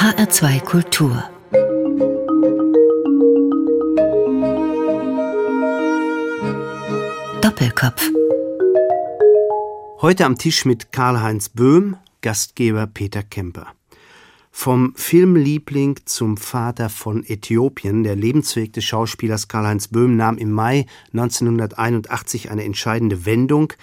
HR2 Kultur Doppelkopf Heute am Tisch mit Karl-Heinz Böhm, Gastgeber Peter Kemper. Vom Filmliebling zum Vater von Äthiopien, der Lebensweg des Schauspielers Karl-Heinz Böhm nahm im Mai 1981 eine entscheidende Wendung.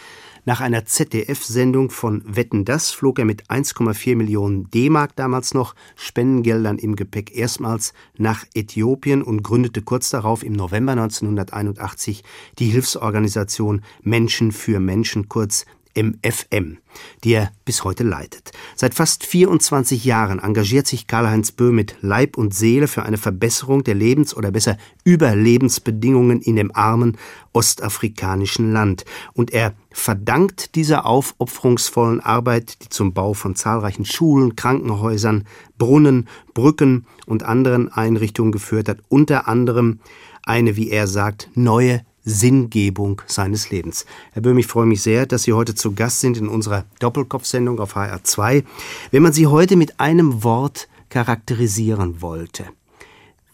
Nach einer ZDF-Sendung von Wetten das flog er mit 1,4 Millionen D-Mark damals noch Spendengeldern im Gepäck. Erstmals nach Äthiopien und gründete kurz darauf im November 1981 die Hilfsorganisation Menschen für Menschen, kurz MFM, die er bis heute leitet. Seit fast 24 Jahren engagiert sich Karl-Heinz Böhm mit Leib und Seele für eine Verbesserung der Lebens- oder besser Überlebensbedingungen in dem armen ostafrikanischen Land. Und er verdankt dieser aufopferungsvollen Arbeit, die zum Bau von zahlreichen Schulen, Krankenhäusern, Brunnen, Brücken und anderen Einrichtungen geführt hat, unter anderem eine, wie er sagt, neue Sinngebung seines Lebens. Herr Böhm, ich freue mich sehr, dass Sie heute zu Gast sind in unserer Doppelkopfsendung auf HR2. Wenn man Sie heute mit einem Wort charakterisieren wollte,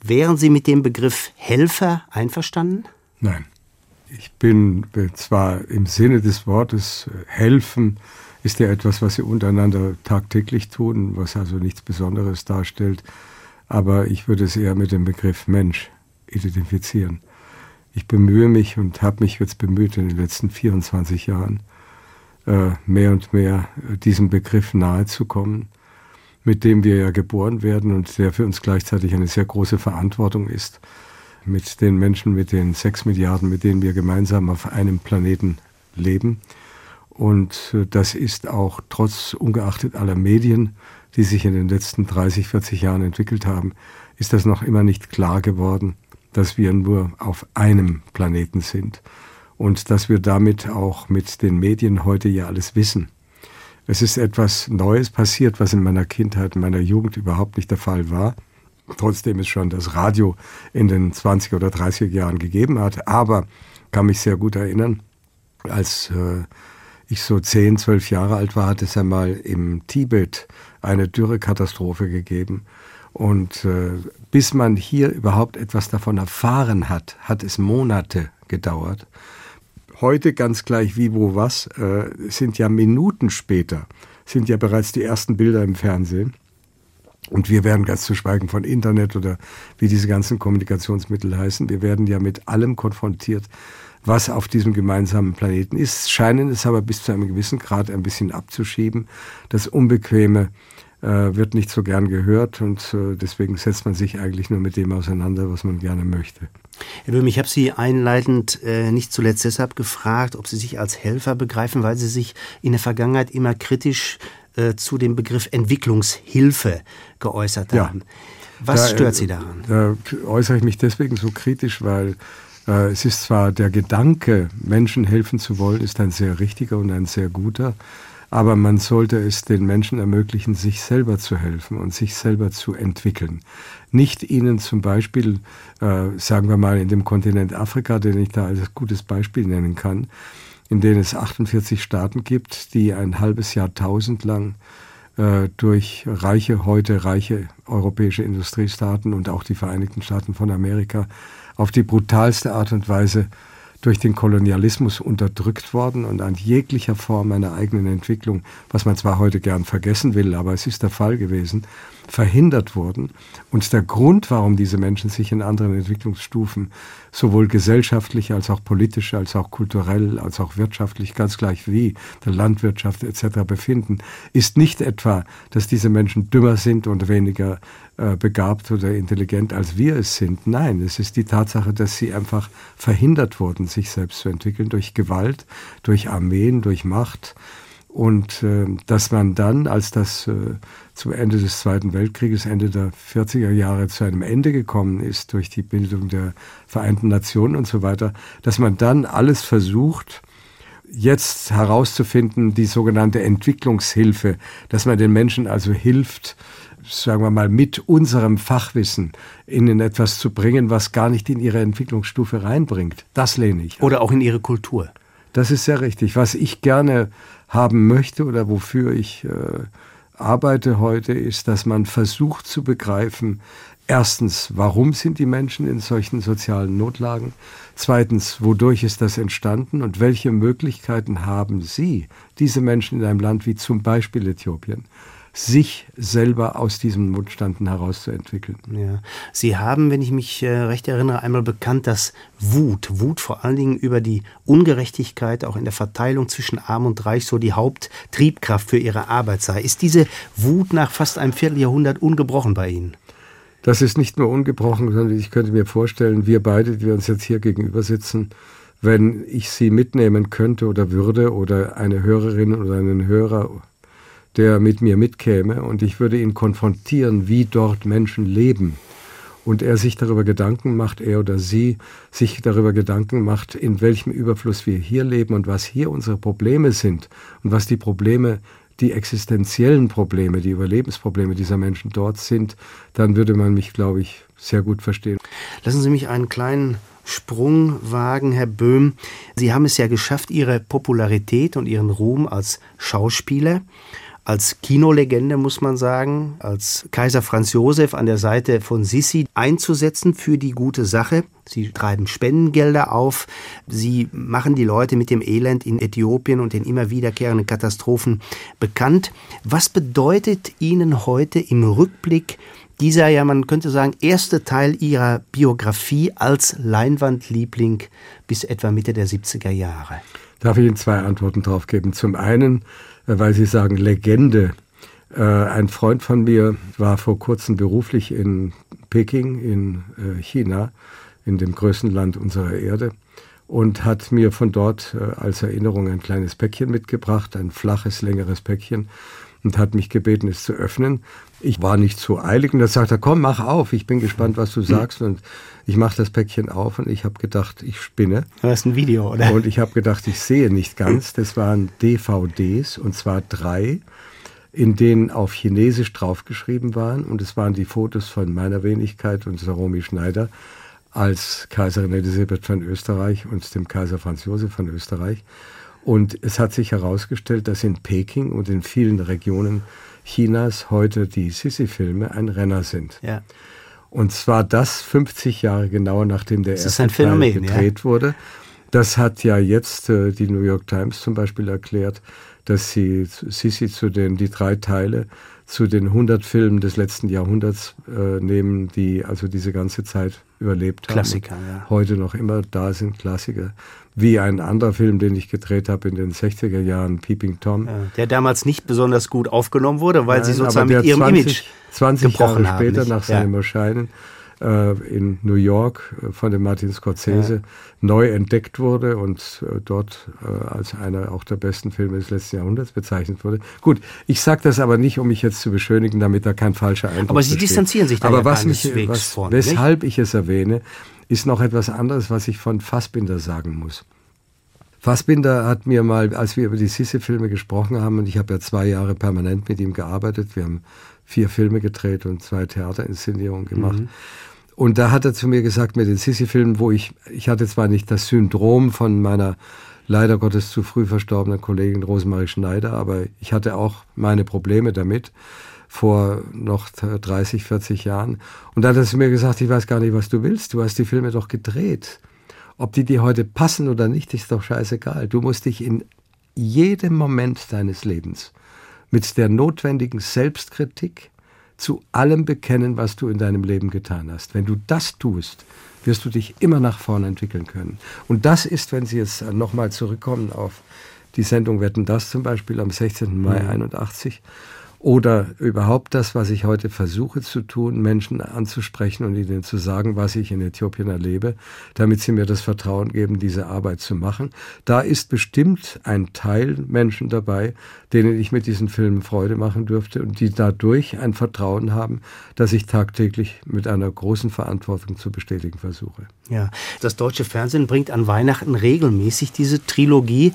wären Sie mit dem Begriff Helfer einverstanden? Nein. Ich bin zwar im Sinne des Wortes äh, helfen, ist ja etwas, was sie untereinander tagtäglich tun, was also nichts Besonderes darstellt, aber ich würde es eher mit dem Begriff Mensch identifizieren ich bemühe mich und habe mich jetzt bemüht in den letzten 24 Jahren, äh, mehr und mehr äh, diesem Begriff nahezukommen, mit dem wir ja geboren werden und der für uns gleichzeitig eine sehr große Verantwortung ist, mit den Menschen, mit den sechs Milliarden, mit denen wir gemeinsam auf einem Planeten leben. Und äh, das ist auch trotz ungeachtet aller Medien, die sich in den letzten 30, 40 Jahren entwickelt haben, ist das noch immer nicht klar geworden, dass wir nur auf einem Planeten sind und dass wir damit auch mit den Medien heute ja alles wissen. Es ist etwas Neues passiert, was in meiner Kindheit, in meiner Jugend überhaupt nicht der Fall war. Trotzdem es schon das Radio in den 20 oder 30er Jahren gegeben hat. Aber kann mich sehr gut erinnern, als äh, ich so 10, 12 Jahre alt war, hat es einmal im Tibet eine Dürrekatastrophe gegeben. Und äh, bis man hier überhaupt etwas davon erfahren hat, hat es Monate gedauert. Heute ganz gleich wie, wo, was, äh, sind ja Minuten später, sind ja bereits die ersten Bilder im Fernsehen. Und wir werden ganz zu schweigen von Internet oder wie diese ganzen Kommunikationsmittel heißen. Wir werden ja mit allem konfrontiert, was auf diesem gemeinsamen Planeten ist, scheinen es aber bis zu einem gewissen Grad ein bisschen abzuschieben. Das Unbequeme wird nicht so gern gehört und äh, deswegen setzt man sich eigentlich nur mit dem auseinander, was man gerne möchte. Herr Böhm, ich habe Sie einleitend äh, nicht zuletzt deshalb gefragt, ob Sie sich als Helfer begreifen, weil Sie sich in der Vergangenheit immer kritisch äh, zu dem Begriff Entwicklungshilfe geäußert haben. Ja, was da, stört Sie daran? Da äußere ich mich deswegen so kritisch, weil äh, es ist zwar der Gedanke, Menschen helfen zu wollen, ist ein sehr richtiger und ein sehr guter. Aber man sollte es den Menschen ermöglichen, sich selber zu helfen und sich selber zu entwickeln. Nicht ihnen zum Beispiel, äh, sagen wir mal, in dem Kontinent Afrika, den ich da als gutes Beispiel nennen kann, in denen es 48 Staaten gibt, die ein halbes Jahrtausend lang äh, durch reiche, heute reiche europäische Industriestaaten und auch die Vereinigten Staaten von Amerika auf die brutalste Art und Weise durch den Kolonialismus unterdrückt worden und an jeglicher Form einer eigenen Entwicklung, was man zwar heute gern vergessen will, aber es ist der Fall gewesen, verhindert wurden. Und der Grund, warum diese Menschen sich in anderen Entwicklungsstufen sowohl gesellschaftlich als auch politisch, als auch kulturell, als auch wirtschaftlich, ganz gleich wie der Landwirtschaft etc. befinden, ist nicht etwa, dass diese Menschen dümmer sind und weniger äh, begabt oder intelligent, als wir es sind. Nein, es ist die Tatsache, dass sie einfach verhindert wurden, sich selbst zu entwickeln durch Gewalt, durch Armeen, durch Macht. Und äh, dass man dann, als das äh, zum Ende des Zweiten Weltkrieges, Ende der 40er Jahre zu einem Ende gekommen ist durch die Bildung der Vereinten Nationen und so weiter, dass man dann alles versucht, jetzt herauszufinden, die sogenannte Entwicklungshilfe, dass man den Menschen also hilft, sagen wir mal, mit unserem Fachwissen ihnen etwas zu bringen, was gar nicht in ihre Entwicklungsstufe reinbringt. Das lehne ich. Oder auch in ihre Kultur. Das ist sehr richtig. Was ich gerne haben möchte oder wofür ich äh, arbeite heute, ist, dass man versucht zu begreifen, erstens, warum sind die Menschen in solchen sozialen Notlagen? Zweitens, wodurch ist das entstanden und welche Möglichkeiten haben Sie, diese Menschen in einem Land wie zum Beispiel Äthiopien, sich selber aus diesen Notstanden herauszuentwickeln. Ja. Sie haben, wenn ich mich äh, recht erinnere, einmal bekannt, dass Wut, Wut vor allen Dingen über die Ungerechtigkeit auch in der Verteilung zwischen Arm und Reich so die Haupttriebkraft für Ihre Arbeit sei. Ist diese Wut nach fast einem Vierteljahrhundert ungebrochen bei Ihnen? Das ist nicht nur ungebrochen, sondern ich könnte mir vorstellen, wir beide, die wir uns jetzt hier gegenüber sitzen, wenn ich Sie mitnehmen könnte oder würde oder eine Hörerin oder einen Hörer der mit mir mitkäme und ich würde ihn konfrontieren, wie dort Menschen leben. Und er sich darüber Gedanken macht, er oder sie sich darüber Gedanken macht, in welchem Überfluss wir hier leben und was hier unsere Probleme sind und was die Probleme, die existenziellen Probleme, die Überlebensprobleme dieser Menschen dort sind, dann würde man mich, glaube ich, sehr gut verstehen. Lassen Sie mich einen kleinen Sprung wagen, Herr Böhm. Sie haben es ja geschafft, Ihre Popularität und Ihren Ruhm als Schauspieler als Kinolegende, muss man sagen, als Kaiser Franz Josef an der Seite von Sissi einzusetzen für die gute Sache. Sie treiben Spendengelder auf. Sie machen die Leute mit dem Elend in Äthiopien und den immer wiederkehrenden Katastrophen bekannt. Was bedeutet Ihnen heute im Rückblick dieser, ja, man könnte sagen, erste Teil Ihrer Biografie als Leinwandliebling bis etwa Mitte der 70er Jahre? Darf ich Ihnen zwei Antworten drauf geben? Zum einen, weil Sie sagen Legende. Äh, ein Freund von mir war vor kurzem beruflich in Peking in äh, China, in dem größten Land unserer Erde, und hat mir von dort als Erinnerung ein kleines Päckchen mitgebracht, ein flaches, längeres Päckchen, und hat mich gebeten, es zu öffnen. Ich war nicht so eilig und da sagt er, komm, mach auf, ich bin gespannt, was du sagst. Und ich mache das Päckchen auf und ich habe gedacht, ich spinne. Das ist ein Video, oder? Und ich habe gedacht, ich sehe nicht ganz. Das waren DVDs und zwar drei, in denen auf Chinesisch draufgeschrieben waren. Und es waren die Fotos von meiner Wenigkeit und Saromi Schneider als Kaiserin Elisabeth von Österreich und dem Kaiser Franz Josef von Österreich. Und es hat sich herausgestellt, dass in Peking und in vielen Regionen Chinas heute die Sissi-Filme ein Renner sind. Ja. Und zwar das 50 Jahre genau nachdem der das erste Phänomen, Teil gedreht ja? wurde. Das hat ja jetzt äh, die New York Times zum Beispiel erklärt, dass sie Sisi zu den die drei Teile zu den 100 Filmen des letzten Jahrhunderts äh, nehmen, die also diese ganze Zeit überlebt Klassiker, haben. Ja. Heute noch immer da sind Klassiker. Wie ein anderer Film, den ich gedreht habe in den 60er Jahren, Peeping Tom. Ja, der damals nicht besonders gut aufgenommen wurde, weil Nein, sie sozusagen mit ihrem 20, Image 20 Jahre später haben, nach seinem Erscheinen äh, in New York äh, von dem Martin Scorsese ja. neu entdeckt wurde und äh, dort äh, als einer auch der besten Filme des letzten Jahrhunderts bezeichnet wurde. Gut, ich sage das aber nicht, um mich jetzt zu beschönigen, damit da kein falscher Eindruck Aber Sie besteht. distanzieren sich da aber ja was mich, was, von, Weshalb nicht? ich es erwähne, ist noch etwas anderes, was ich von Fassbinder sagen muss. Fassbinder hat mir mal, als wir über die Sisse-Filme gesprochen haben, und ich habe ja zwei Jahre permanent mit ihm gearbeitet, wir haben vier Filme gedreht und zwei Theaterinszenierungen gemacht. Mhm. Und da hat er zu mir gesagt, mit den Sissi-Filmen, wo ich, ich hatte zwar nicht das Syndrom von meiner leider Gottes zu früh verstorbenen Kollegin Rosemarie Schneider, aber ich hatte auch meine Probleme damit vor noch 30, 40 Jahren. Und da hat er zu mir gesagt, ich weiß gar nicht, was du willst. Du hast die Filme doch gedreht. Ob die dir heute passen oder nicht, ist doch scheißegal. Du musst dich in jedem Moment deines Lebens mit der notwendigen Selbstkritik zu allem bekennen, was du in deinem Leben getan hast. Wenn du das tust, wirst du dich immer nach vorne entwickeln können. Und das ist, wenn Sie jetzt nochmal zurückkommen auf die Sendung Wetten das zum Beispiel am 16. Mai mhm. 81, oder überhaupt das, was ich heute versuche zu tun, Menschen anzusprechen und ihnen zu sagen, was ich in Äthiopien erlebe, damit sie mir das Vertrauen geben, diese Arbeit zu machen. Da ist bestimmt ein Teil Menschen dabei, denen ich mit diesen Filmen Freude machen dürfte und die dadurch ein Vertrauen haben, das ich tagtäglich mit einer großen Verantwortung zu bestätigen versuche. Ja, das deutsche Fernsehen bringt an Weihnachten regelmäßig diese Trilogie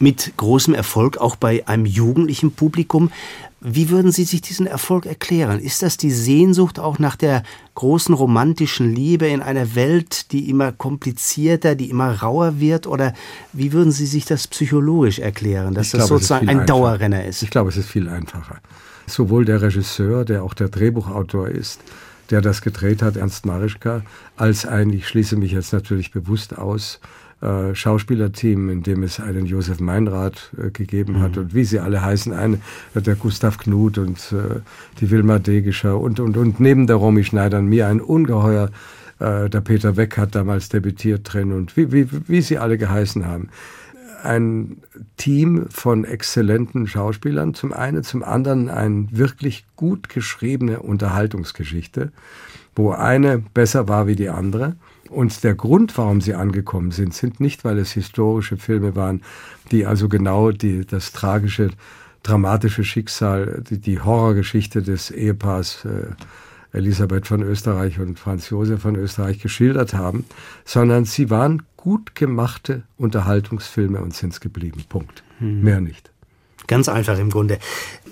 mit großem Erfolg auch bei einem jugendlichen Publikum. Wie würden Sie sich diesen Erfolg erklären? Ist das die Sehnsucht auch nach der großen romantischen Liebe in einer Welt, die immer komplizierter, die immer rauer wird? Oder wie würden Sie sich das psychologisch erklären, dass ich das glaube, sozusagen ein einfacher. Dauerrenner ist? Ich glaube, es ist viel einfacher. sowohl der Regisseur, der auch der Drehbuchautor ist, der das gedreht hat, Ernst Marischka, als ein, ich schließe mich jetzt natürlich bewusst aus, äh, Schauspielerteam, in dem es einen Josef Meinrad äh, gegeben mhm. hat und wie sie alle heißen, ein, der Gustav Knut und äh, die Wilma Degischer und, und, und neben der Romy Schneider mir ein ungeheuer, äh, der Peter Weck hat damals debütiert drin und wie, wie, wie sie alle geheißen haben ein Team von exzellenten Schauspielern zum einen, zum anderen eine wirklich gut geschriebene Unterhaltungsgeschichte, wo eine besser war wie die andere. Und der Grund, warum sie angekommen sind, sind nicht, weil es historische Filme waren, die also genau die, das tragische, dramatische Schicksal, die, die Horrorgeschichte des Ehepaars äh, Elisabeth von Österreich und Franz Josef von Österreich geschildert haben, sondern sie waren gut gemachte Unterhaltungsfilme und sind es geblieben. Punkt. Hm. Mehr nicht. Ganz einfach im Grunde.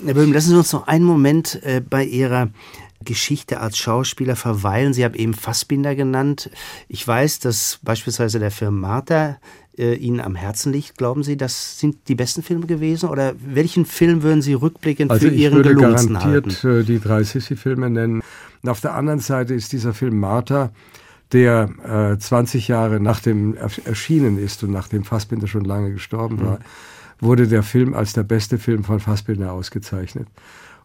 Herr Böhm, lassen Sie uns noch einen Moment äh, bei Ihrer Geschichte als Schauspieler verweilen. Sie haben eben Fassbinder genannt. Ich weiß, dass beispielsweise der Film Martha äh, Ihnen am Herzen liegt. Glauben Sie, das sind die besten Filme gewesen? Oder welchen Film würden Sie rückblickend also für Ihren gelungensten halten? Ich würde garantiert äh, die drei Sissi-Filme nennen. Und auf der anderen Seite ist dieser Film Martha, der äh, 20 Jahre nach dem erschienen ist und nachdem Fassbinder schon lange gestorben mhm. war, wurde der Film als der beste Film von Fassbinder ausgezeichnet.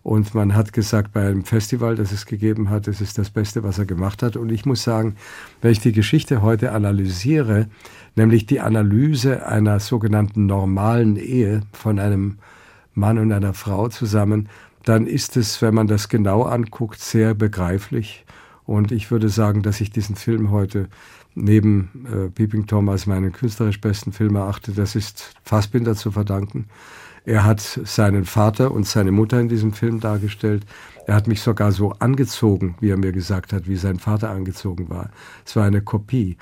Und man hat gesagt, bei einem Festival, das es gegeben hat, es ist das Beste, was er gemacht hat. Und ich muss sagen, wenn ich die Geschichte heute analysiere, nämlich die Analyse einer sogenannten normalen Ehe von einem Mann und einer Frau zusammen, dann ist es, wenn man das genau anguckt, sehr begreiflich. Und ich würde sagen, dass ich diesen Film heute neben äh, Peeping Tom als meinen künstlerisch besten Film erachte. Das ist Fassbinder zu verdanken. Er hat seinen Vater und seine Mutter in diesem Film dargestellt. Er hat mich sogar so angezogen, wie er mir gesagt hat, wie sein Vater angezogen war. Es war eine Kopie.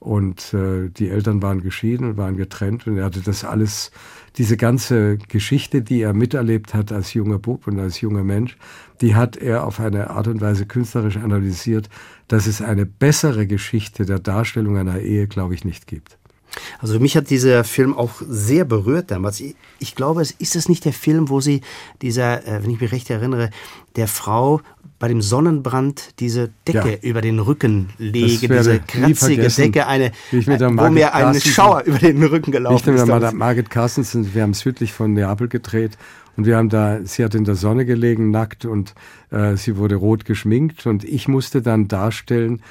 Und äh, die Eltern waren geschieden und waren getrennt und er hatte das alles, diese ganze Geschichte, die er miterlebt hat als junger Bub und als junger Mensch, die hat er auf eine Art und Weise künstlerisch analysiert, dass es eine bessere Geschichte der Darstellung einer Ehe, glaube ich, nicht gibt. Also mich hat dieser Film auch sehr berührt damals. Ich, ich glaube, es ist es nicht der Film, wo sie dieser, äh, wenn ich mich recht erinnere, der Frau bei dem Sonnenbrand diese Decke ja. über den Rücken lege, diese kratzige Decke, eine, wo mir ein Schauer über den Rücken gelaufen ich ist. Mit Margit Carstensen, wir haben südlich von Neapel gedreht und wir haben da, sie hat in der Sonne gelegen, nackt und äh, sie wurde rot geschminkt und ich musste dann darstellen,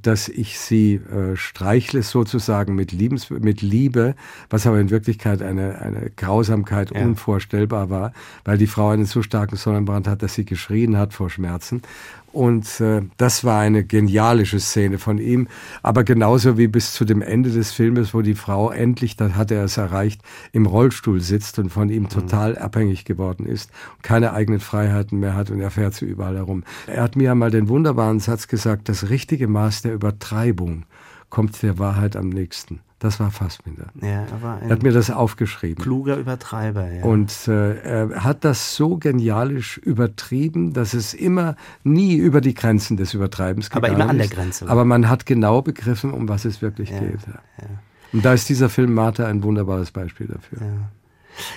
dass ich sie äh, streichle sozusagen mit, Liebens mit Liebe, was aber in Wirklichkeit eine, eine Grausamkeit ja. unvorstellbar war, weil die Frau einen so starken Sonnenbrand hat, dass sie geschrien hat vor Schmerzen. Und äh, das war eine genialische Szene von ihm. Aber genauso wie bis zu dem Ende des Filmes, wo die Frau endlich, da hat er es erreicht, im Rollstuhl sitzt und von ihm mhm. total abhängig geworden ist, keine eigenen Freiheiten mehr hat und er fährt sie überall herum. Er hat mir einmal den wunderbaren Satz gesagt, das richtige Maß der Übertreibung kommt der Wahrheit am nächsten. Das war Fassbinder. Ja, er hat mir das aufgeschrieben. Kluger Übertreiber, ja. Und äh, er hat das so genialisch übertrieben, dass es immer nie über die Grenzen des Übertreibens gegangen ist. Aber immer an der Grenze. Aber man hat genau begriffen, um was es wirklich ja, geht. Ja. Und da ist dieser Film Martha ein wunderbares Beispiel dafür. Ja.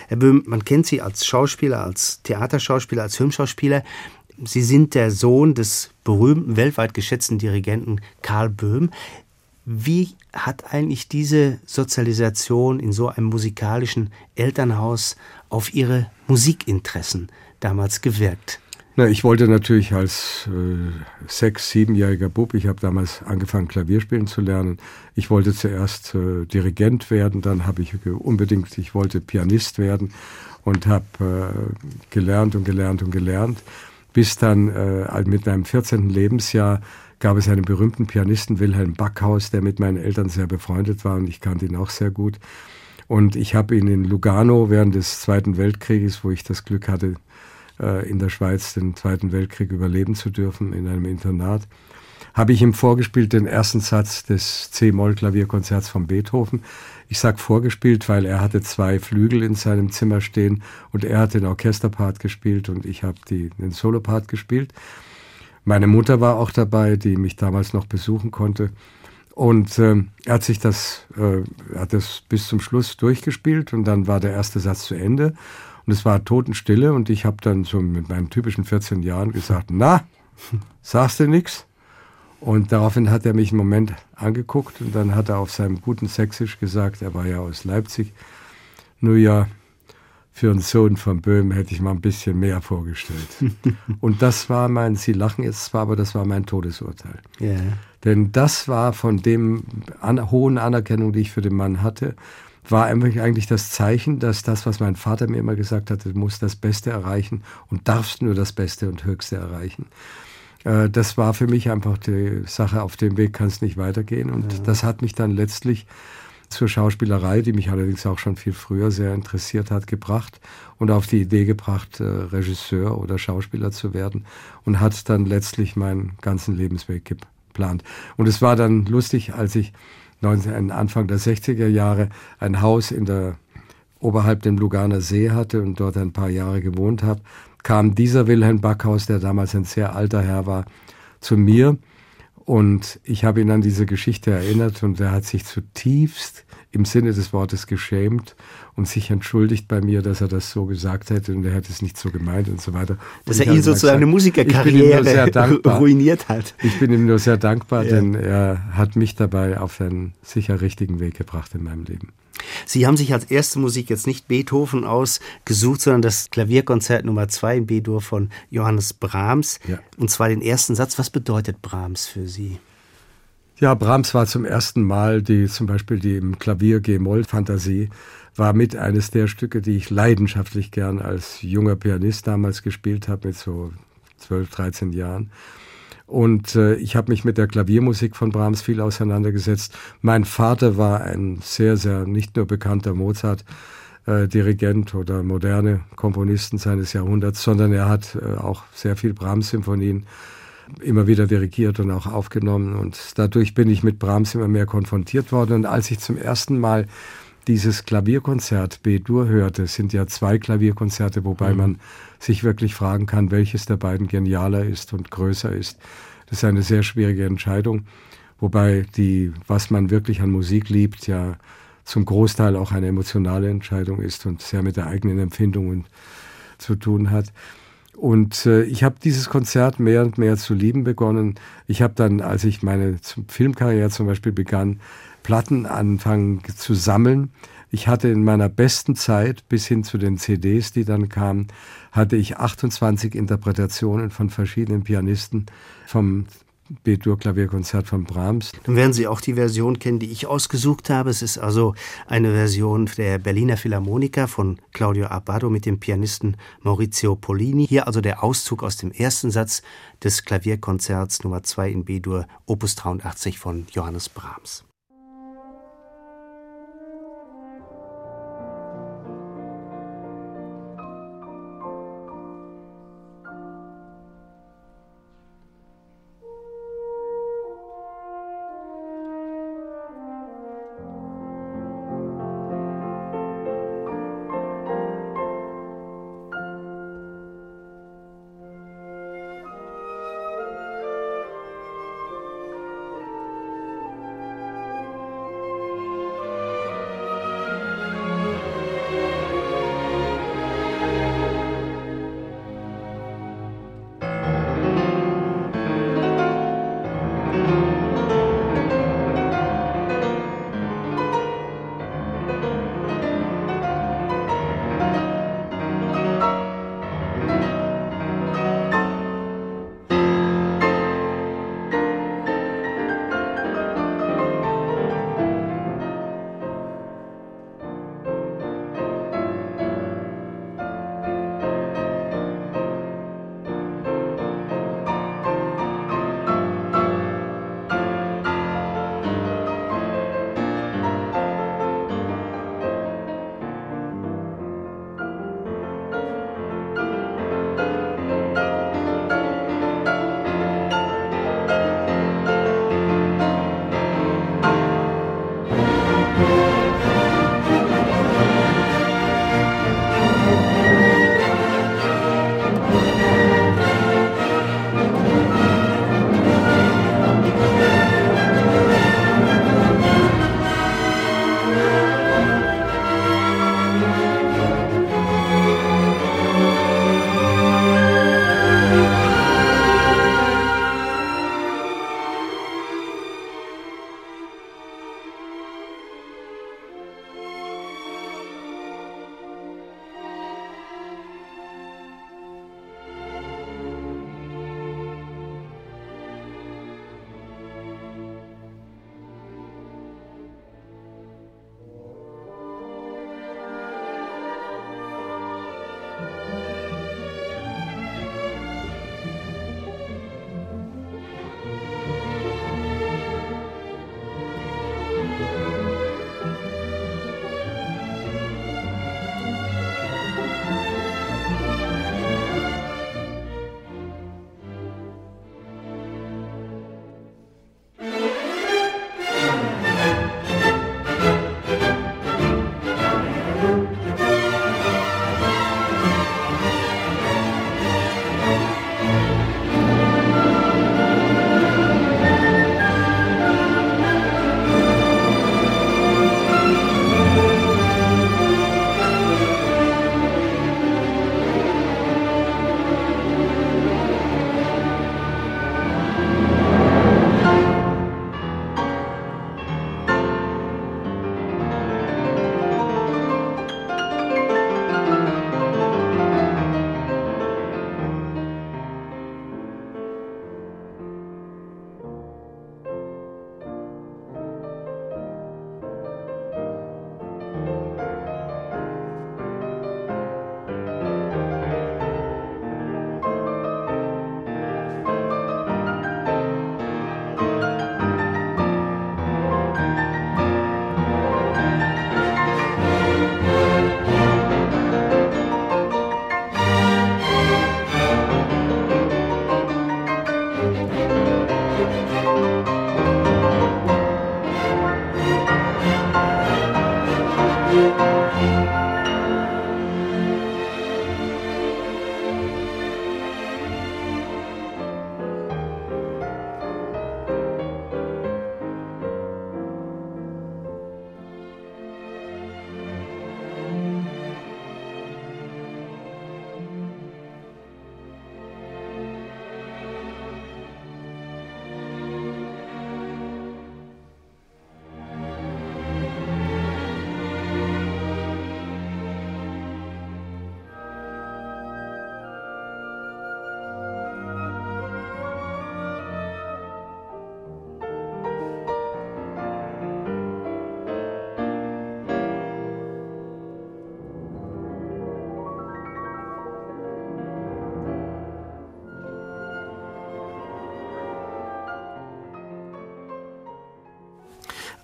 Herr Böhm, man kennt Sie als Schauspieler, als Theaterschauspieler, als Filmschauspieler. Sie sind der Sohn des berühmten, weltweit geschätzten Dirigenten Karl Böhm. Wie hat eigentlich diese Sozialisation in so einem musikalischen Elternhaus auf Ihre Musikinteressen damals gewirkt? Na, ich wollte natürlich als äh, sechs-, siebenjähriger Bub, ich habe damals angefangen, Klavierspielen zu lernen. Ich wollte zuerst äh, Dirigent werden, dann habe ich unbedingt, ich wollte Pianist werden und habe äh, gelernt und gelernt und gelernt, bis dann äh, mit meinem 14. Lebensjahr gab es einen berühmten Pianisten, Wilhelm Backhaus, der mit meinen Eltern sehr befreundet war und ich kannte ihn auch sehr gut. Und ich habe ihn in Lugano während des Zweiten Weltkrieges, wo ich das Glück hatte, äh, in der Schweiz den Zweiten Weltkrieg überleben zu dürfen, in einem Internat, habe ich ihm vorgespielt den ersten Satz des C-Moll-Klavierkonzerts von Beethoven. Ich sage vorgespielt, weil er hatte zwei Flügel in seinem Zimmer stehen und er hat den Orchesterpart gespielt und ich habe den Solopart gespielt. Meine Mutter war auch dabei, die mich damals noch besuchen konnte. Und äh, er hat sich das, äh, hat das bis zum Schluss durchgespielt und dann war der erste Satz zu Ende. Und es war Totenstille und ich habe dann so mit meinen typischen 14 Jahren gesagt, na, sagst du nichts? Und daraufhin hat er mich einen Moment angeguckt und dann hat er auf seinem guten Sächsisch gesagt, er war ja aus Leipzig, nur ja, für einen Sohn von Böhm hätte ich mal ein bisschen mehr vorgestellt. und das war mein, Sie lachen jetzt zwar, aber das war mein Todesurteil. Yeah. Denn das war von dem an, hohen Anerkennung, die ich für den Mann hatte, war eigentlich das Zeichen, dass das, was mein Vater mir immer gesagt hat, du musst das Beste erreichen und darfst nur das Beste und Höchste erreichen. Äh, das war für mich einfach die Sache, auf dem Weg kann es nicht weitergehen. Und ja. das hat mich dann letztlich zur Schauspielerei, die mich allerdings auch schon viel früher sehr interessiert hat, gebracht und auf die Idee gebracht, äh, Regisseur oder Schauspieler zu werden und hat dann letztlich meinen ganzen Lebensweg geplant. Und es war dann lustig, als ich 19, Anfang der 60er Jahre ein Haus in der oberhalb dem Luganer See hatte und dort ein paar Jahre gewohnt habe, kam dieser Wilhelm Backhaus, der damals ein sehr alter Herr war, zu mir und ich habe ihn an diese Geschichte erinnert und er hat sich zutiefst im Sinne des Wortes geschämt und sich entschuldigt bei mir, dass er das so gesagt hätte und er hätte es nicht so gemeint und so weiter. Dass er ihn sozusagen eine Musikerkarriere ruiniert hat. Ich bin ihm nur sehr dankbar, ja. denn er hat mich dabei auf einen sicher richtigen Weg gebracht in meinem Leben. Sie haben sich als erste Musik jetzt nicht Beethoven ausgesucht, sondern das Klavierkonzert Nummer 2 in B-Dur von Johannes Brahms. Ja. Und zwar den ersten Satz. Was bedeutet Brahms für Sie? Ja, Brahms war zum ersten Mal die, zum Beispiel die im Klavier G-Moll-Fantasie, war mit eines der Stücke, die ich leidenschaftlich gern als junger Pianist damals gespielt habe, mit so 12, 13 Jahren. Und äh, ich habe mich mit der Klaviermusik von Brahms viel auseinandergesetzt. Mein Vater war ein sehr, sehr nicht nur bekannter Mozart. Äh, Dirigent oder moderne Komponisten seines Jahrhunderts, sondern er hat äh, auch sehr viel Brahms-Symphonien immer wieder dirigiert und auch aufgenommen. Und dadurch bin ich mit Brahms immer mehr konfrontiert worden. Und als ich zum ersten Mal dieses Klavierkonzert B-Dur hörte, sind ja zwei Klavierkonzerte, wobei mhm. man sich wirklich fragen kann, welches der beiden genialer ist und größer ist. Das ist eine sehr schwierige Entscheidung, wobei die, was man wirklich an Musik liebt, ja zum Großteil auch eine emotionale Entscheidung ist und sehr mit der eigenen Empfindungen zu tun hat. Und äh, ich habe dieses Konzert mehr und mehr zu lieben begonnen. Ich habe dann, als ich meine Filmkarriere zum Beispiel begann, Platten anfangen zu sammeln. Ich hatte in meiner besten Zeit bis hin zu den CDs, die dann kamen, hatte ich 28 Interpretationen von verschiedenen Pianisten vom B-Dur-Klavierkonzert von Brahms. Dann werden Sie auch die Version kennen, die ich ausgesucht habe. Es ist also eine Version der Berliner Philharmoniker von Claudio Abbado mit dem Pianisten Maurizio Polini. Hier also der Auszug aus dem ersten Satz des Klavierkonzerts Nummer 2 in B-Dur, Opus 83 von Johannes Brahms.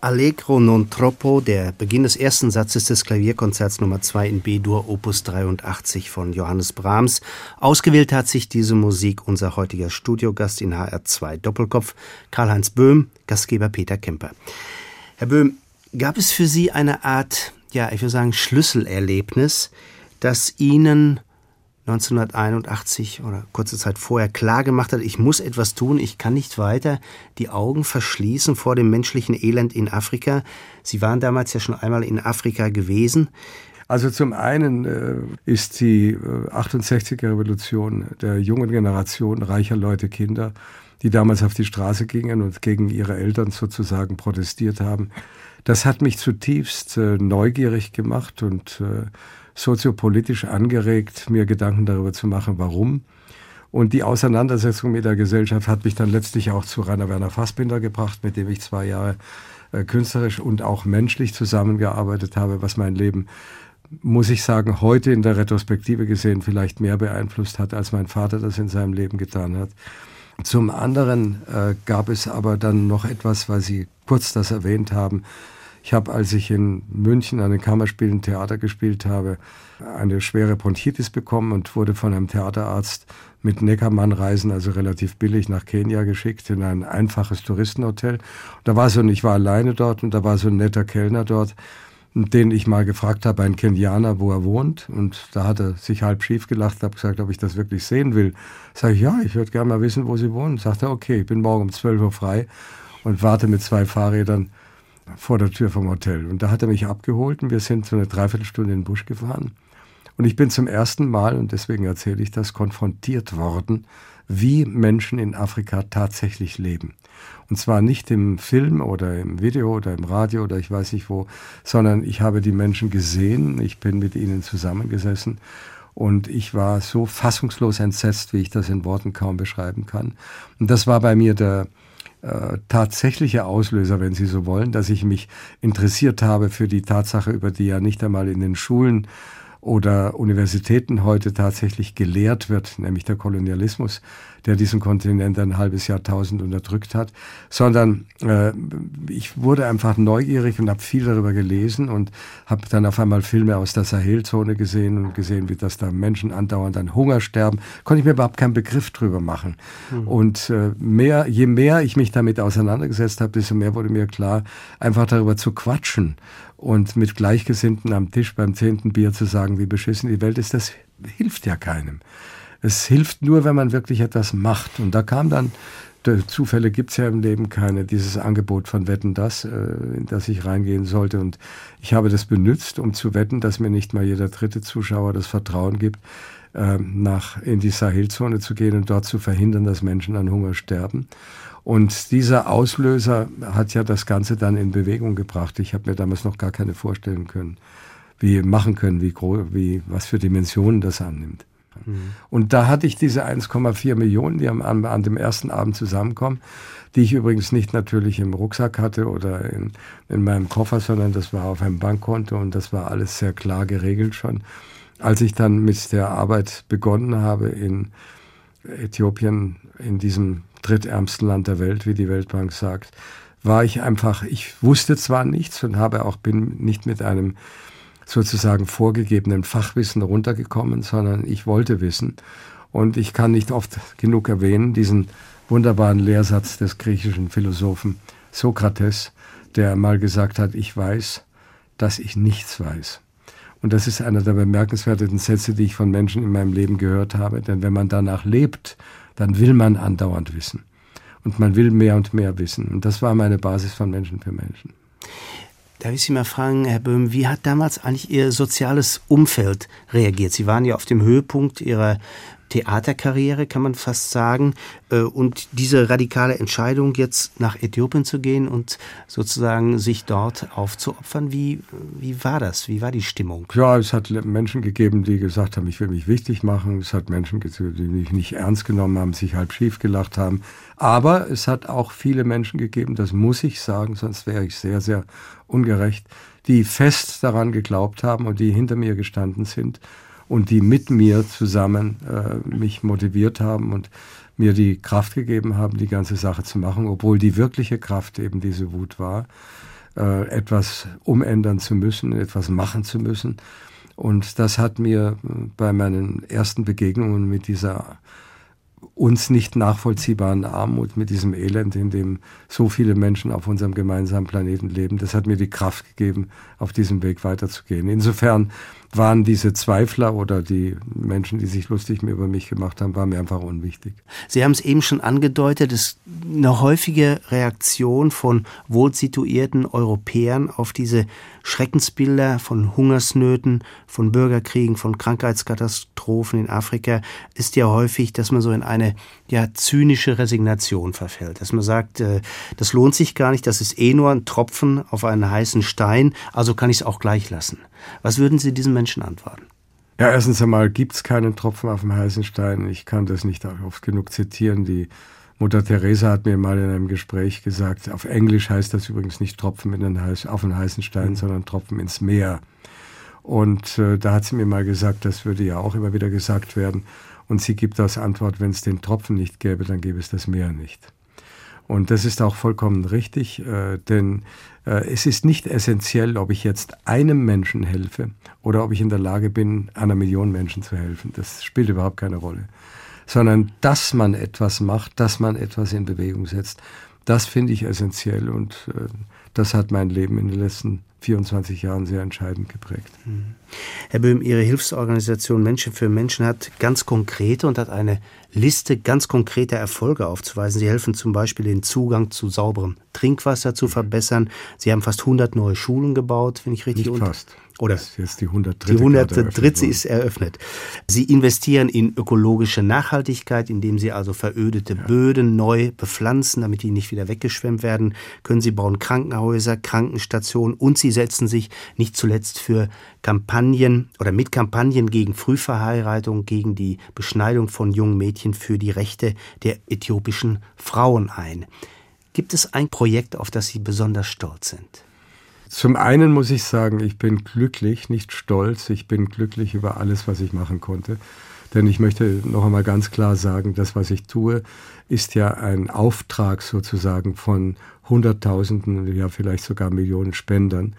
Allegro non troppo, der Beginn des ersten Satzes des Klavierkonzerts Nummer 2 in B-Dur, Opus 83 von Johannes Brahms. Ausgewählt hat sich diese Musik unser heutiger Studiogast in HR2 Doppelkopf, Karl-Heinz Böhm, Gastgeber Peter Kemper. Herr Böhm, gab es für Sie eine Art, ja, ich würde sagen, Schlüsselerlebnis, das Ihnen 1981 oder kurze Zeit vorher klar gemacht hat, ich muss etwas tun, ich kann nicht weiter die Augen verschließen vor dem menschlichen Elend in Afrika. Sie waren damals ja schon einmal in Afrika gewesen. Also zum einen äh, ist die äh, 68er Revolution der jungen Generation reicher Leute, Kinder, die damals auf die Straße gingen und gegen ihre Eltern sozusagen protestiert haben. Das hat mich zutiefst äh, neugierig gemacht und äh, soziopolitisch angeregt, mir Gedanken darüber zu machen, warum. Und die Auseinandersetzung mit der Gesellschaft hat mich dann letztlich auch zu Rainer Werner Fassbinder gebracht, mit dem ich zwei Jahre äh, künstlerisch und auch menschlich zusammengearbeitet habe, was mein Leben, muss ich sagen, heute in der Retrospektive gesehen vielleicht mehr beeinflusst hat, als mein Vater das in seinem Leben getan hat. Zum anderen äh, gab es aber dann noch etwas, weil Sie kurz das erwähnt haben, ich habe, als ich in München an den Kammerspielen Theater gespielt habe, eine schwere Bronchitis bekommen und wurde von einem Theaterarzt mit Neckermann-Reisen, also relativ billig, nach Kenia geschickt in ein einfaches Touristenhotel. Da war so, ich war alleine dort und da war so ein netter Kellner dort, den ich mal gefragt habe, ein Kenianer, wo er wohnt. Und da hat er sich halb schief gelacht, habe gesagt, ob ich das wirklich sehen will. Sage ich, ja, ich würde gerne mal wissen, wo Sie wohnen. Sagt er, okay, ich bin morgen um 12 Uhr frei und warte mit zwei Fahrrädern vor der Tür vom Hotel. Und da hat er mich abgeholt und wir sind so eine Dreiviertelstunde in den Busch gefahren. Und ich bin zum ersten Mal, und deswegen erzähle ich das, konfrontiert worden, wie Menschen in Afrika tatsächlich leben. Und zwar nicht im Film oder im Video oder im Radio oder ich weiß nicht wo, sondern ich habe die Menschen gesehen, ich bin mit ihnen zusammengesessen und ich war so fassungslos entsetzt, wie ich das in Worten kaum beschreiben kann. Und das war bei mir der, äh, tatsächliche Auslöser, wenn Sie so wollen, dass ich mich interessiert habe für die Tatsache, über die ja nicht einmal in den Schulen oder Universitäten heute tatsächlich gelehrt wird, nämlich der Kolonialismus, der diesen Kontinent ein halbes Jahrtausend unterdrückt hat, sondern äh, ich wurde einfach neugierig und habe viel darüber gelesen und habe dann auf einmal Filme aus der Sahelzone gesehen und gesehen, wie das da Menschen andauernd an Hunger sterben. Konnte ich mir überhaupt keinen Begriff drüber machen. Mhm. Und äh, mehr, je mehr ich mich damit auseinandergesetzt habe, desto mehr wurde mir klar, einfach darüber zu quatschen und mit Gleichgesinnten am Tisch beim zehnten Bier zu sagen, wie beschissen die Welt ist, das hilft ja keinem. Es hilft nur, wenn man wirklich etwas macht. Und da kam dann, Zufälle gibt's ja im Leben keine, dieses Angebot von Wetten das, äh, in das ich reingehen sollte. Und ich habe das benutzt, um zu wetten, dass mir nicht mal jeder dritte Zuschauer das Vertrauen gibt, äh, nach in die Sahelzone zu gehen und dort zu verhindern, dass Menschen an Hunger sterben. Und dieser Auslöser hat ja das Ganze dann in Bewegung gebracht. Ich habe mir damals noch gar keine vorstellen können, wie machen können, wie groß, wie was für Dimensionen das annimmt. Mhm. Und da hatte ich diese 1,4 Millionen, die am, an dem ersten Abend zusammenkommen, die ich übrigens nicht natürlich im Rucksack hatte oder in, in meinem Koffer, sondern das war auf einem Bankkonto und das war alles sehr klar geregelt schon. Als ich dann mit der Arbeit begonnen habe in Äthiopien, in diesem drittärmsten Land der Welt, wie die Weltbank sagt, war ich einfach, ich wusste zwar nichts und habe auch, bin nicht mit einem sozusagen vorgegebenen Fachwissen runtergekommen, sondern ich wollte wissen. Und ich kann nicht oft genug erwähnen, diesen wunderbaren Lehrsatz des griechischen Philosophen Sokrates, der mal gesagt hat, ich weiß, dass ich nichts weiß. Und das ist einer der bemerkenswertesten Sätze, die ich von Menschen in meinem Leben gehört habe. Denn wenn man danach lebt, dann will man andauernd wissen. Und man will mehr und mehr wissen. Und das war meine Basis von Menschen für Menschen. Darf ich Sie mal fragen, Herr Böhm, wie hat damals eigentlich Ihr soziales Umfeld reagiert? Sie waren ja auf dem Höhepunkt Ihrer Theaterkarriere, kann man fast sagen. Äh, und diese radikale Entscheidung, jetzt nach Äthiopien zu gehen und sozusagen sich dort aufzuopfern, wie, wie war das? Wie war die Stimmung? Ja, es hat Menschen gegeben, die gesagt haben, ich will mich wichtig machen. Es hat Menschen gegeben, die mich nicht ernst genommen haben, sich halb schief gelacht haben. Aber es hat auch viele Menschen gegeben, das muss ich sagen, sonst wäre ich sehr, sehr ungerecht, die fest daran geglaubt haben und die hinter mir gestanden sind und die mit mir zusammen äh, mich motiviert haben und mir die Kraft gegeben haben, die ganze Sache zu machen, obwohl die wirkliche Kraft eben diese Wut war. äh, etwas umändern zu müssen, etwas machen zu müssen. Und das hat mir bei meinen ersten Begegnungen mit dieser uns nicht nachvollziehbaren Armut, mit diesem Elend, in dem so viele Menschen auf unserem gemeinsamen Planeten leben, das hat mir die Kraft gegeben, auf diesem Weg weiterzugehen. Insofern waren diese Zweifler oder die Menschen, die sich lustig über mich gemacht haben, waren mir einfach unwichtig. Sie haben es eben schon angedeutet, es ist eine häufige Reaktion von wohlsituierten Europäern auf diese Schreckensbilder von Hungersnöten, von Bürgerkriegen, von Krankheitskatastrophen in Afrika ist ja häufig, dass man so in eine ja zynische Resignation verfällt, dass man sagt, äh, das lohnt sich gar nicht, das ist eh nur ein Tropfen auf einen heißen Stein, also kann ich es auch gleich lassen. Was würden Sie diesen Menschen antworten? Ja, erstens einmal gibt es keinen Tropfen auf dem heißen Stein. Ich kann das nicht oft genug zitieren. Die Mutter Teresa hat mir mal in einem Gespräch gesagt, auf Englisch heißt das übrigens nicht Tropfen in den heiß, auf den heißen Stein, mhm. sondern Tropfen ins Meer. Und äh, da hat sie mir mal gesagt, das würde ja auch immer wieder gesagt werden. Und sie gibt als Antwort, wenn es den Tropfen nicht gäbe, dann gäbe es das Meer nicht. Und das ist auch vollkommen richtig, äh, denn äh, es ist nicht essentiell, ob ich jetzt einem Menschen helfe oder ob ich in der Lage bin, einer Million Menschen zu helfen. Das spielt überhaupt keine Rolle. Sondern, dass man etwas macht, dass man etwas in Bewegung setzt, das finde ich essentiell und äh, das hat mein Leben in den letzten 24 Jahren sehr entscheidend geprägt. Mhm. Herr Böhm, Ihre Hilfsorganisation Menschen für Menschen hat ganz konkrete und hat eine Liste ganz konkreter Erfolge aufzuweisen. Sie helfen zum Beispiel, den Zugang zu sauberem Trinkwasser zu verbessern. Sie haben fast 100 neue Schulen gebaut, wenn ich richtig Nicht fast. Oder das ist jetzt die 103. Die 103. ist eröffnet. Sie investieren in ökologische Nachhaltigkeit, indem Sie also verödete ja. Böden neu bepflanzen, damit die nicht wieder weggeschwemmt werden können. Sie bauen Krankenhäuser, Krankenstationen und Sie setzen sich nicht zuletzt für Kampagnen oder mit Kampagnen gegen Frühverheiratung, gegen die Beschneidung von jungen Mädchen für die Rechte der äthiopischen Frauen ein. Gibt es ein Projekt, auf das Sie besonders stolz sind? Zum einen muss ich sagen, ich bin glücklich, nicht stolz. Ich bin glücklich über alles, was ich machen konnte. Denn ich möchte noch einmal ganz klar sagen, das, was ich tue, ist ja ein Auftrag sozusagen von Hunderttausenden, ja vielleicht sogar Millionen Spendern,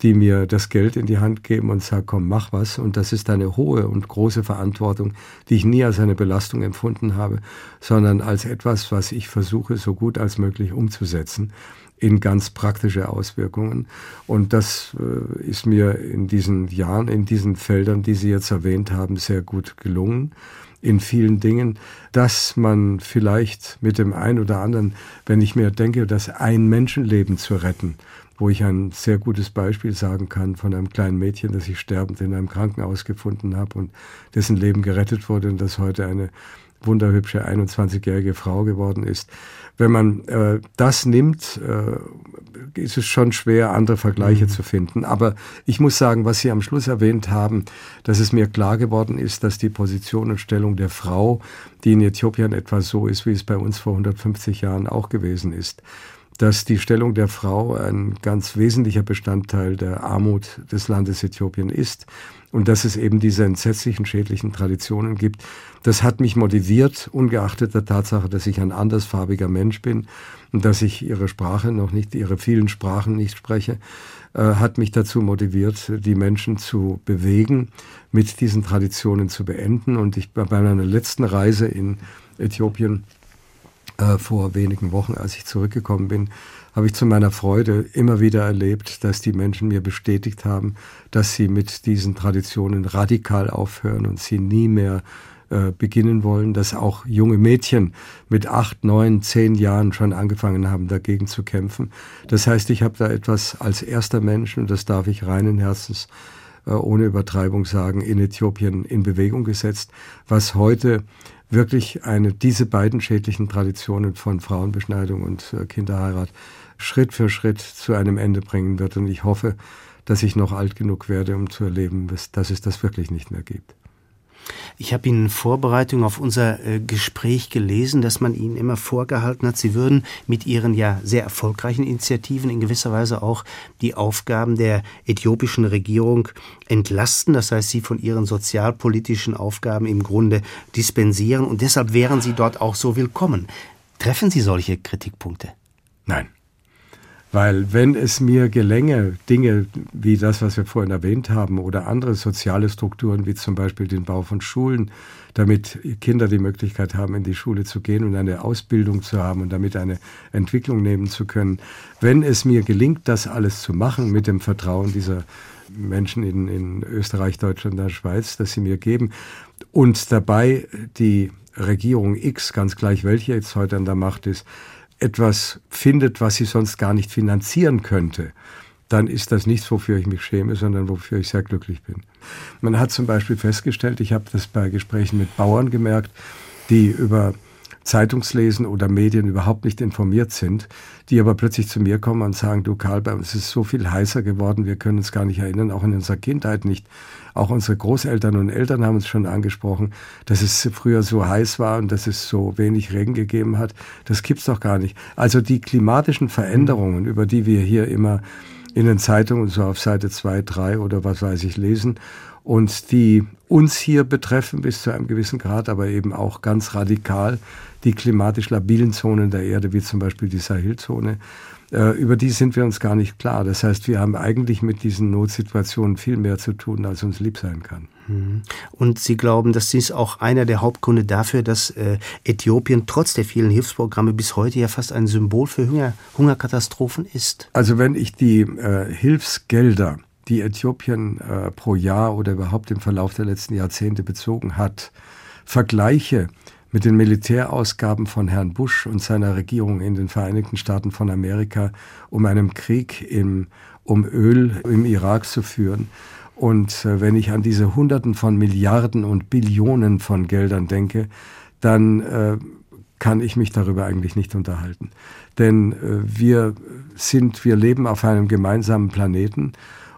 die mir das Geld in die Hand geben und sagen, komm, mach was. Und das ist eine hohe und große Verantwortung, die ich nie als eine Belastung empfunden habe, sondern als etwas, was ich versuche, so gut als möglich umzusetzen in ganz praktische Auswirkungen. Und das äh, ist mir in diesen Jahren, in diesen Feldern, die Sie jetzt erwähnt haben, sehr gut gelungen. In vielen Dingen, dass man vielleicht mit dem einen oder anderen, wenn ich mir denke, dass ein Menschenleben zu retten, wo ich ein sehr gutes Beispiel sagen kann von einem kleinen Mädchen, das ich sterbend in einem Krankenhaus gefunden habe und dessen Leben gerettet wurde und das heute eine wunderhübsche 21-jährige Frau geworden ist. Wenn man äh, das nimmt, äh, ist es schon schwer, andere Vergleiche mhm. zu finden. Aber ich muss sagen, was Sie am Schluss erwähnt haben, dass es mir klar geworden ist, dass die Position und Stellung der Frau, die in Äthiopien etwa so ist, wie es bei uns vor 150 Jahren auch gewesen ist, dass die Stellung der Frau ein ganz wesentlicher Bestandteil der Armut des Landes Äthiopien ist und dass es eben diese entsetzlichen schädlichen Traditionen gibt. Das hat mich motiviert, ungeachtet der Tatsache, dass ich ein andersfarbiger Mensch bin und dass ich ihre Sprache noch nicht, ihre vielen Sprachen nicht spreche, äh, hat mich dazu motiviert, die Menschen zu bewegen, mit diesen Traditionen zu beenden. Und ich bei meiner letzten Reise in Äthiopien äh, vor wenigen Wochen, als ich zurückgekommen bin, habe ich zu meiner Freude immer wieder erlebt, dass die Menschen mir bestätigt haben, dass sie mit diesen Traditionen radikal aufhören und sie nie mehr äh, beginnen wollen, dass auch junge Mädchen mit acht, neun, zehn Jahren schon angefangen haben, dagegen zu kämpfen. Das heißt, ich habe da etwas als erster Mensch, und das darf ich reinen Herzens äh, ohne Übertreibung sagen, in Äthiopien in Bewegung gesetzt, was heute wirklich eine, diese beiden schädlichen Traditionen von Frauenbeschneidung und äh, Kinderheirat Schritt für Schritt zu einem Ende bringen wird. Und ich hoffe, dass ich noch alt genug werde, um zu erleben, dass es das wirklich nicht mehr gibt. Ich habe Ihnen in Vorbereitung auf unser äh, Gespräch gelesen, dass man Ihnen immer vorgehalten hat, Sie würden mit Ihren ja sehr erfolgreichen Initiativen in gewisser Weise auch die Aufgaben der äthiopischen Regierung entlasten. Das heißt, Sie von Ihren sozialpolitischen Aufgaben im Grunde dispensieren und deshalb wären Sie dort auch so willkommen. Treffen Sie solche Kritikpunkte? Nein. Weil wenn es mir gelänge, Dinge wie das, was wir vorhin erwähnt haben, oder andere soziale Strukturen, wie zum Beispiel den Bau von Schulen, damit Kinder die Möglichkeit haben, in die Schule zu gehen und eine Ausbildung zu haben und damit eine Entwicklung nehmen zu können. Wenn es mir gelingt, das alles zu machen mit dem Vertrauen dieser Menschen in, in Österreich, Deutschland, der Schweiz, dass sie mir geben und dabei die Regierung X, ganz gleich welche jetzt heute an der Macht ist, etwas findet, was sie sonst gar nicht finanzieren könnte, dann ist das nichts, wofür ich mich schäme, sondern wofür ich sehr glücklich bin. Man hat zum Beispiel festgestellt, ich habe das bei Gesprächen mit Bauern gemerkt, die über Zeitungslesen oder Medien überhaupt nicht informiert sind, die aber plötzlich zu mir kommen und sagen, du Karl, bei uns ist so viel heißer geworden, wir können uns gar nicht erinnern, auch in unserer Kindheit nicht. Auch unsere Großeltern und Eltern haben uns schon angesprochen, dass es früher so heiß war und dass es so wenig Regen gegeben hat. Das gibt's doch gar nicht. Also die klimatischen Veränderungen, über die wir hier immer in den Zeitungen so auf Seite zwei, drei oder was weiß ich lesen und die uns hier betreffen bis zu einem gewissen Grad, aber eben auch ganz radikal die klimatisch labilen Zonen der Erde, wie zum Beispiel die Sahelzone, äh, über die sind wir uns gar nicht klar. Das heißt, wir haben eigentlich mit diesen Notsituationen viel mehr zu tun, als uns lieb sein kann. Mhm. Und Sie glauben, dass dies auch einer der Hauptgründe dafür, dass äh, Äthiopien trotz der vielen Hilfsprogramme bis heute ja fast ein Symbol für Hunger, Hungerkatastrophen ist? Also wenn ich die äh, Hilfsgelder, die Äthiopien äh, pro Jahr oder überhaupt im Verlauf der letzten Jahrzehnte bezogen hat, vergleiche mit den Militärausgaben von Herrn Bush und seiner Regierung in den Vereinigten Staaten von Amerika, um einen Krieg im, um Öl im Irak zu führen. Und äh, wenn ich an diese Hunderten von Milliarden und Billionen von Geldern denke, dann äh, kann ich mich darüber eigentlich nicht unterhalten. Denn äh, wir sind, wir leben auf einem gemeinsamen Planeten.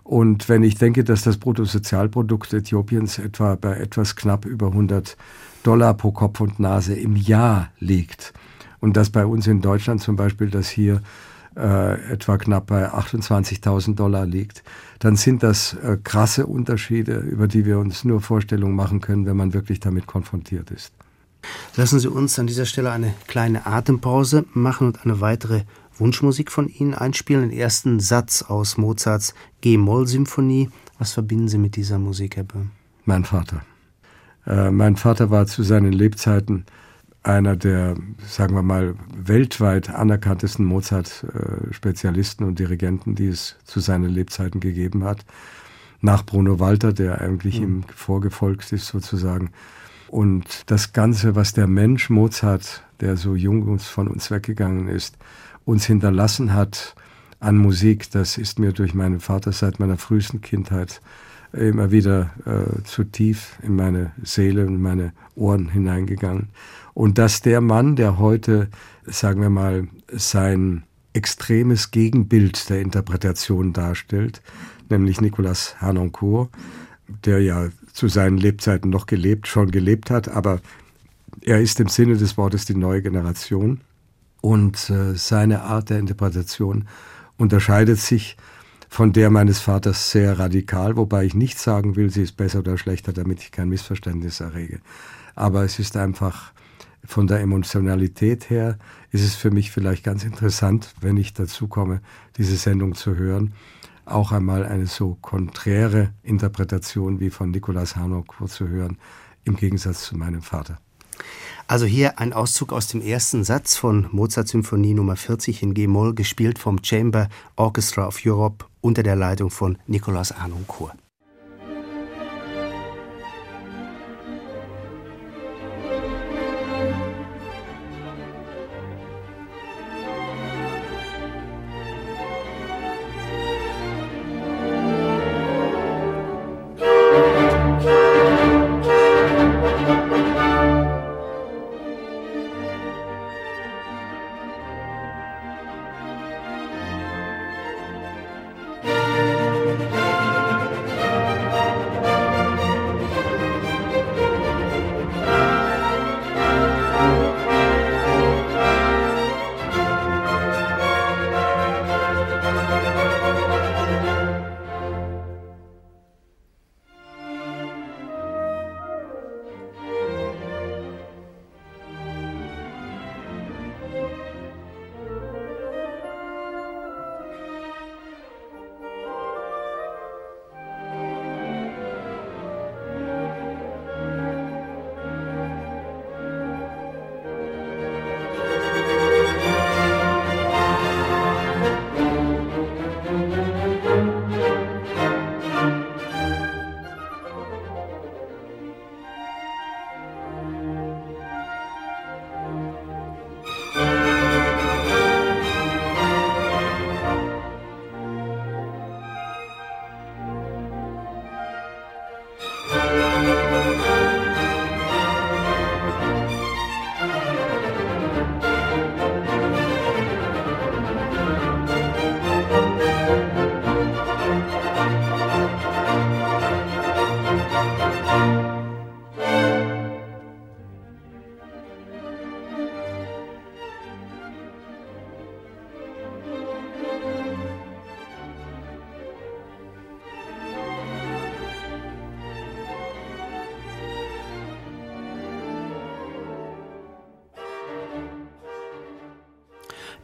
Und wenn ich denke, dass das Bruttosozialprodukt Äthiopiens etwa bei etwas knapp über 100 Dollar pro Kopf und Nase im Jahr liegt. Und dass bei uns in Deutschland zum Beispiel das hier äh, etwa knapp bei 28.000 Dollar liegt, dann sind das äh, krasse Unterschiede, über die wir uns nur Vorstellungen machen können, wenn man wirklich damit konfrontiert ist. Lassen Sie uns an dieser Stelle eine kleine Atempause machen und eine weitere Wunschmusik von Ihnen einspielen. Den ersten Satz aus Mozarts G-Moll-Symphonie. Was verbinden Sie mit dieser Musik, Herr Böhm? Mein Vater. Äh, mein Vater war zu seinen Lebzeiten einer der, sagen wir mal, weltweit anerkanntesten Mozart-Spezialisten und Dirigenten, die es zu seinen Lebzeiten gegeben hat. Nach Bruno Walter, der eigentlich mhm. ihm vorgefolgt ist sozusagen. Und das Ganze, was der Mensch Mozart, der so jung uns von uns weggegangen ist, uns hinterlassen hat an Musik, das ist mir durch meinen Vater seit meiner frühesten Kindheit immer wieder äh, zu tief in meine Seele und meine Ohren hineingegangen. Und dass der Mann, der heute, sagen wir mal, sein extremes Gegenbild der Interpretation darstellt, nämlich Nicolas Harnoncourt, der ja zu seinen Lebzeiten noch gelebt, schon gelebt hat, aber er ist im Sinne des Wortes die neue Generation und äh, seine Art der Interpretation unterscheidet sich von der meines Vaters sehr radikal, wobei ich nicht sagen will, sie ist besser oder schlechter, damit ich kein Missverständnis errege. Aber es ist einfach von der Emotionalität her, ist es für mich vielleicht ganz interessant, wenn ich dazu komme, diese Sendung zu hören, auch einmal eine so konträre Interpretation wie von Nikolaus Hanok zu hören, im Gegensatz zu meinem Vater. Also hier ein Auszug aus dem ersten Satz von Mozart Symphonie Nummer 40 in G-Moll, gespielt vom Chamber Orchestra of Europe unter der Leitung von Nikolaus Arnoncourt.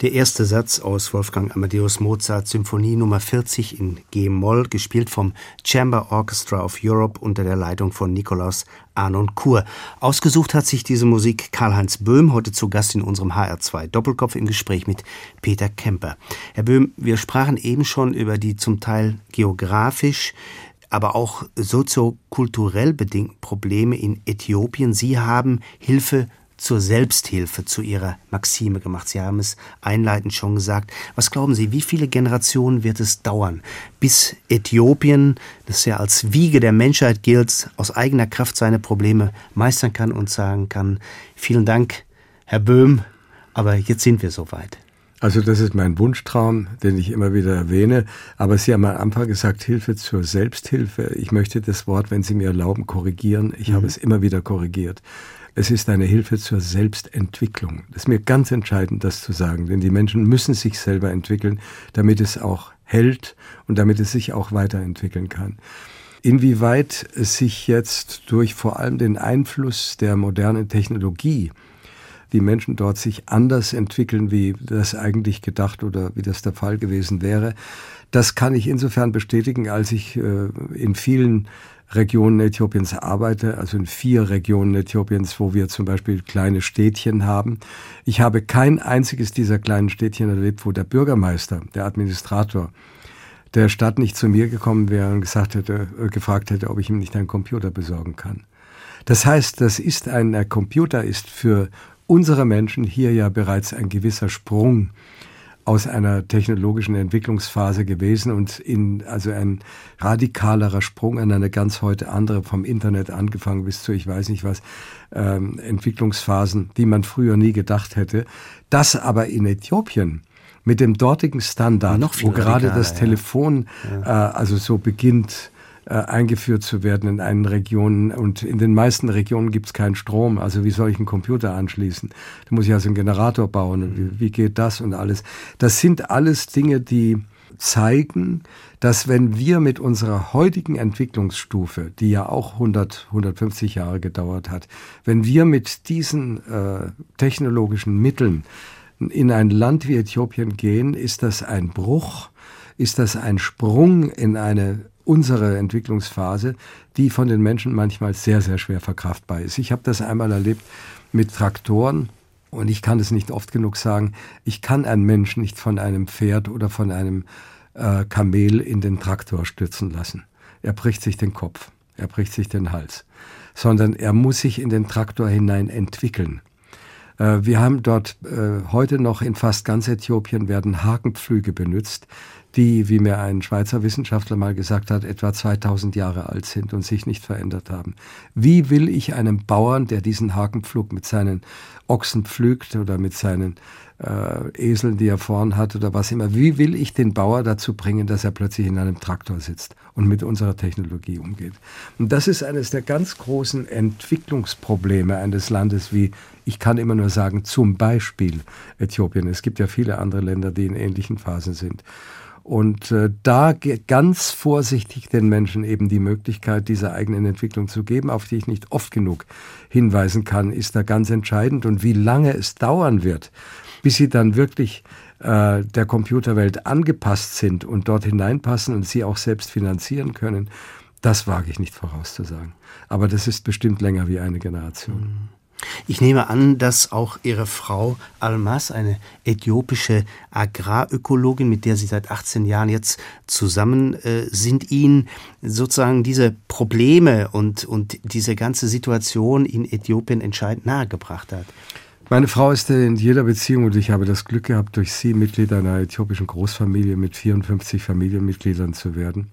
Der erste Satz aus Wolfgang Amadeus Mozart Symphonie Nummer 40 in G-Moll, gespielt vom Chamber Orchestra of Europe unter der Leitung von Nikolaus Arnon Kur. Ausgesucht hat sich diese Musik Karl-Heinz Böhm, heute zu Gast in unserem HR2 Doppelkopf im Gespräch mit Peter Kemper. Herr Böhm, wir sprachen eben schon über die zum Teil geografisch aber auch soziokulturell bedingten Probleme in Äthiopien. Sie haben Hilfe zur Selbsthilfe, zu Ihrer Maxime gemacht. Sie haben es einleitend schon gesagt. Was glauben Sie, wie viele Generationen wird es dauern, bis Äthiopien, das ja als Wiege der Menschheit gilt, aus eigener Kraft seine Probleme meistern kann und sagen kann, vielen Dank, Herr Böhm, aber jetzt sind wir soweit. Also das ist mein Wunschtraum, den ich immer wieder erwähne. Aber Sie haben am Anfang gesagt, Hilfe zur Selbsthilfe. Ich möchte das Wort, wenn Sie mir erlauben, korrigieren. Ich mhm. habe es immer wieder korrigiert. Es ist eine Hilfe zur Selbstentwicklung. Das ist mir ganz entscheidend, das zu sagen, denn die Menschen müssen sich selber entwickeln, damit es auch hält und damit es sich auch weiterentwickeln kann. Inwieweit es sich jetzt durch vor allem den Einfluss der modernen Technologie die Menschen dort sich anders entwickeln, wie das eigentlich gedacht oder wie das der Fall gewesen wäre. Das kann ich insofern bestätigen, als ich äh, in vielen Regionen Äthiopiens arbeite, also in vier Regionen Äthiopiens, wo wir zum Beispiel kleine Städtchen haben. Ich habe kein einziges dieser kleinen Städtchen erlebt, wo der Bürgermeister, der Administrator der Stadt nicht zu mir gekommen wäre und gesagt hätte, äh, gefragt hätte, ob ich ihm nicht einen Computer besorgen kann. Das heißt, das ist ein, der Computer ist für unsere Menschen hier ja bereits ein gewisser Sprung aus einer technologischen Entwicklungsphase gewesen und in also ein radikalerer Sprung in eine ganz heute andere vom Internet angefangen bis zu ich weiß nicht was ähm, Entwicklungsphasen, die man früher nie gedacht hätte. Das aber in Äthiopien mit dem dortigen Standard, wo gerade das Telefon ja. äh, also so beginnt äh, eingeführt zu werden in einen Regionen. Und in den meisten Regionen gibt es keinen Strom. Also wie soll ich einen Computer anschließen? Da muss ich also einen Generator bauen. Wie, wie geht das und alles? Das sind alles Dinge, die zeigen, dass wenn wir mit unserer heutigen Entwicklungsstufe, die ja auch 100, 150 Jahre gedauert hat, wenn wir mit diesen äh, technologischen Mitteln in ein Land wie Äthiopien gehen, ist das ein Bruch, ist das ein Sprung in eine unsere Entwicklungsphase, die von den Menschen manchmal sehr, sehr schwer verkraftbar ist. Ich habe das einmal erlebt mit Traktoren. Und ich kann es nicht oft genug sagen, ich kann einen Menschen nicht von einem Pferd oder von einem äh, Kamel in den Traktor stürzen lassen. Er bricht sich den Kopf, er bricht sich den Hals, sondern er muss sich in den Traktor hinein entwickeln. Äh, wir haben dort äh, heute noch in fast ganz Äthiopien werden Hakenpflüge benutzt, die, wie mir ein Schweizer Wissenschaftler mal gesagt hat, etwa 2000 Jahre alt sind und sich nicht verändert haben. Wie will ich einem Bauern, der diesen Hakenpflug mit seinen Ochsen pflügt oder mit seinen äh, Eseln, die er vorn hat oder was immer, wie will ich den Bauer dazu bringen, dass er plötzlich in einem Traktor sitzt und mit unserer Technologie umgeht? Und das ist eines der ganz großen Entwicklungsprobleme eines Landes wie, ich kann immer nur sagen, zum Beispiel Äthiopien. Es gibt ja viele andere Länder, die in ähnlichen Phasen sind. Und äh, da ganz vorsichtig den Menschen eben die Möglichkeit dieser eigenen Entwicklung zu geben, auf die ich nicht oft genug hinweisen kann, ist da ganz entscheidend. Und wie lange es dauern wird, bis sie dann wirklich äh, der Computerwelt angepasst sind und dort hineinpassen und sie auch selbst finanzieren können, das wage ich nicht vorauszusagen. Aber das ist bestimmt länger wie eine Generation. Mhm. Ich nehme an, dass auch Ihre Frau Almas, eine äthiopische Agrarökologin, mit der Sie seit 18 Jahren jetzt zusammen äh, sind, Ihnen sozusagen diese Probleme und, und diese ganze Situation in Äthiopien entscheidend nahegebracht hat. Meine Frau ist in jeder Beziehung und ich habe das Glück gehabt, durch sie Mitglied einer äthiopischen Großfamilie mit 54 Familienmitgliedern zu werden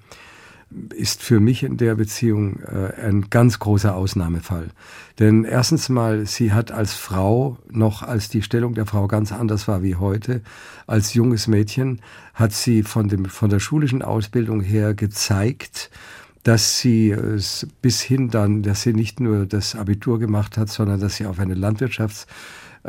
ist für mich in der Beziehung äh, ein ganz großer Ausnahmefall. Denn erstens mal, sie hat als Frau, noch als die Stellung der Frau ganz anders war wie heute, als junges Mädchen, hat sie von, dem, von der schulischen Ausbildung her gezeigt, dass sie es bis hin dann, dass sie nicht nur das Abitur gemacht hat, sondern dass sie auf eine Landwirtschafts-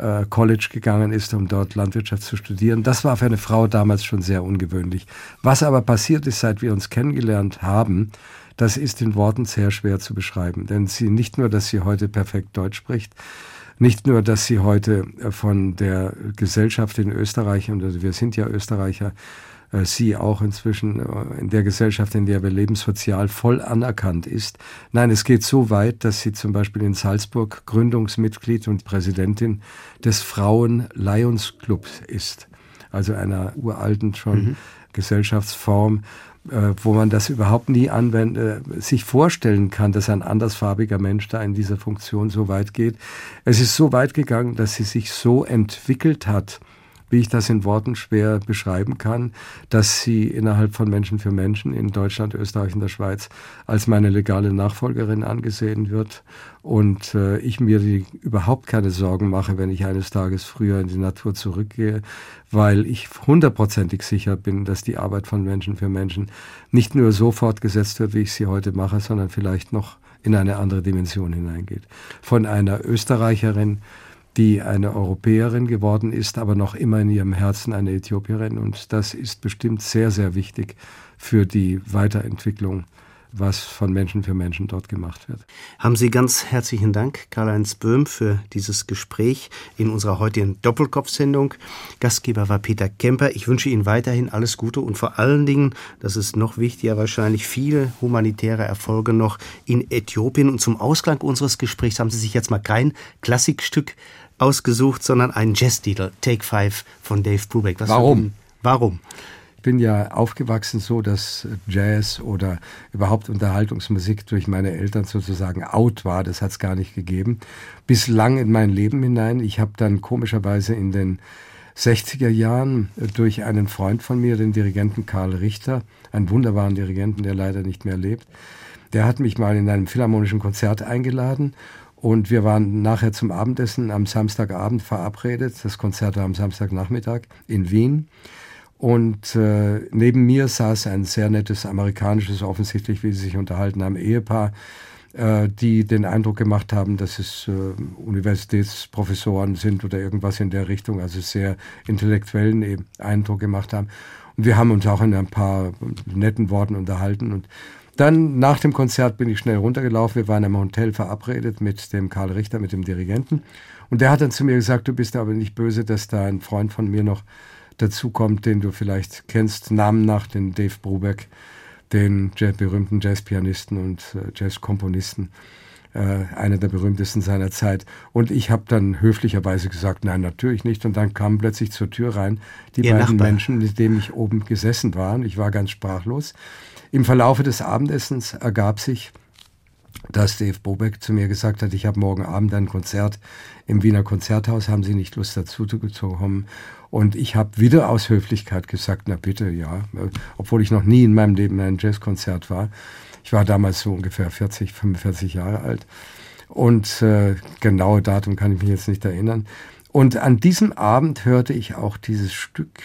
äh, College gegangen ist, um dort Landwirtschaft zu studieren. Das war für eine Frau damals schon sehr ungewöhnlich. Was aber passiert ist, seit wir uns kennengelernt haben, das ist in Worten sehr schwer zu beschreiben. Denn sie nicht nur, dass sie heute perfekt Deutsch spricht, Nicht nur, dass sie heute äh, von der Gesellschaft in Österreich, und wir sind ja Österreicher, sie auch inzwischen äh, in der Gesellschaft, in der wir leben, sozial voll anerkannt ist. Nein, es geht so weit, dass sie zum Beispiel in Salzburg Gründungsmitglied und Präsidentin des Frauen Lions Clubs ist. Also einer uralten schon mhm. Gesellschaftsform, äh, wo man das überhaupt nie anwenden, sich vorstellen kann, dass ein andersfarbiger Mensch da in dieser Funktion so weit geht. Es ist so weit gegangen, dass sie sich so entwickelt hat, wie ich das in Worten schwer beschreiben kann, dass sie innerhalb von Menschen für Menschen in Deutschland, Österreich und der Schweiz als meine legale Nachfolgerin angesehen wird und äh, ich mir die, überhaupt keine Sorgen mache, wenn ich eines Tages früher in die Natur zurückgehe, weil ich hundertprozentig sicher bin, dass die Arbeit von Menschen für Menschen nicht nur so fortgesetzt wird, wie ich sie heute mache, sondern vielleicht noch in eine andere Dimension hineingeht. Von einer Österreicherin, die eine Europäerin geworden ist, aber noch immer in ihrem Herzen eine Äthiopierin. Und das ist bestimmt sehr, sehr wichtig für die Weiterentwicklung was von Menschen für Menschen dort gemacht wird. Haben Sie ganz herzlichen Dank, Karl-Heinz Böhm, für dieses Gespräch in unserer heutigen Doppelkopf-Sendung. Gastgeber war Peter Kemper. Ich wünsche Ihnen weiterhin alles Gute und vor allen Dingen, das ist noch wichtiger wahrscheinlich, viele humanitäre Erfolge noch in Äthiopien. Und zum Ausklang unseres Gesprächs haben Sie sich jetzt mal kein Klassikstück ausgesucht, sondern einen Jazztitel, Take Five von Dave Brubeck. Was Warum? Warum? Ich bin ja aufgewachsen so, dass Jazz oder überhaupt Unterhaltungsmusik durch meine Eltern sozusagen out war. Das hat es gar nicht gegeben. Bislang in mein Leben hinein. Ich habe dann komischerweise in den 60er Jahren durch einen Freund von mir, den Dirigenten Karl Richter, einen wunderbaren Dirigenten, der leider nicht mehr lebt, der hat mich mal in einem philharmonischen Konzert eingeladen und wir waren nachher zum Abendessen am Samstagabend verabredet. Das Konzert war am Samstagnachmittag in Wien. Und äh, neben mir saß ein sehr nettes amerikanisches, offensichtlich, wie sie sich unterhalten haben, Ehepaar, äh, die den Eindruck gemacht haben, dass es äh, Universitätsprofessoren sind oder irgendwas in der Richtung, also sehr intellektuellen Eindruck gemacht haben. Und wir haben uns auch in ein paar netten Worten unterhalten. Und dann nach dem Konzert bin ich schnell runtergelaufen. Wir waren im Hotel verabredet mit dem Karl Richter, mit dem Dirigenten. Und der hat dann zu mir gesagt, du bist aber nicht böse, dass da ein Freund von mir noch dazu kommt, den du vielleicht kennst, Namen nach, den Dave Brubeck, den berühmten Jazzpianisten und äh, Jazzkomponisten, äh, einer der berühmtesten seiner Zeit. Und ich habe dann höflicherweise gesagt, nein, natürlich nicht. Und dann kamen plötzlich zur Tür rein die Ihr beiden Nachbar. Menschen, mit denen ich oben gesessen war. Und ich war ganz sprachlos. Im Verlaufe des Abendessens ergab sich, dass Dave Bobeck zu mir gesagt hat, ich habe morgen Abend ein Konzert im Wiener Konzerthaus, haben Sie nicht Lust dazu zu kommen? Und ich habe wieder aus Höflichkeit gesagt, na bitte, ja, obwohl ich noch nie in meinem Leben in einem Jazzkonzert war. Ich war damals so ungefähr 40, 45 Jahre alt. Und äh, genaue Datum kann ich mich jetzt nicht erinnern. Und an diesem Abend hörte ich auch dieses Stück,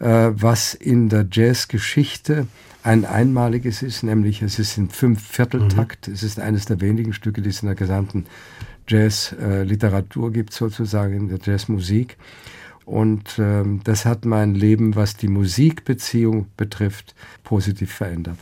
was in der Jazzgeschichte ein einmaliges ist, nämlich es ist in fünf Vierteltakt. Mhm. Es ist eines der wenigen Stücke, die es in der gesamten Jazzliteratur äh, gibt, sozusagen in der Jazzmusik. Und ähm, das hat mein Leben, was die Musikbeziehung betrifft, positiv verändert.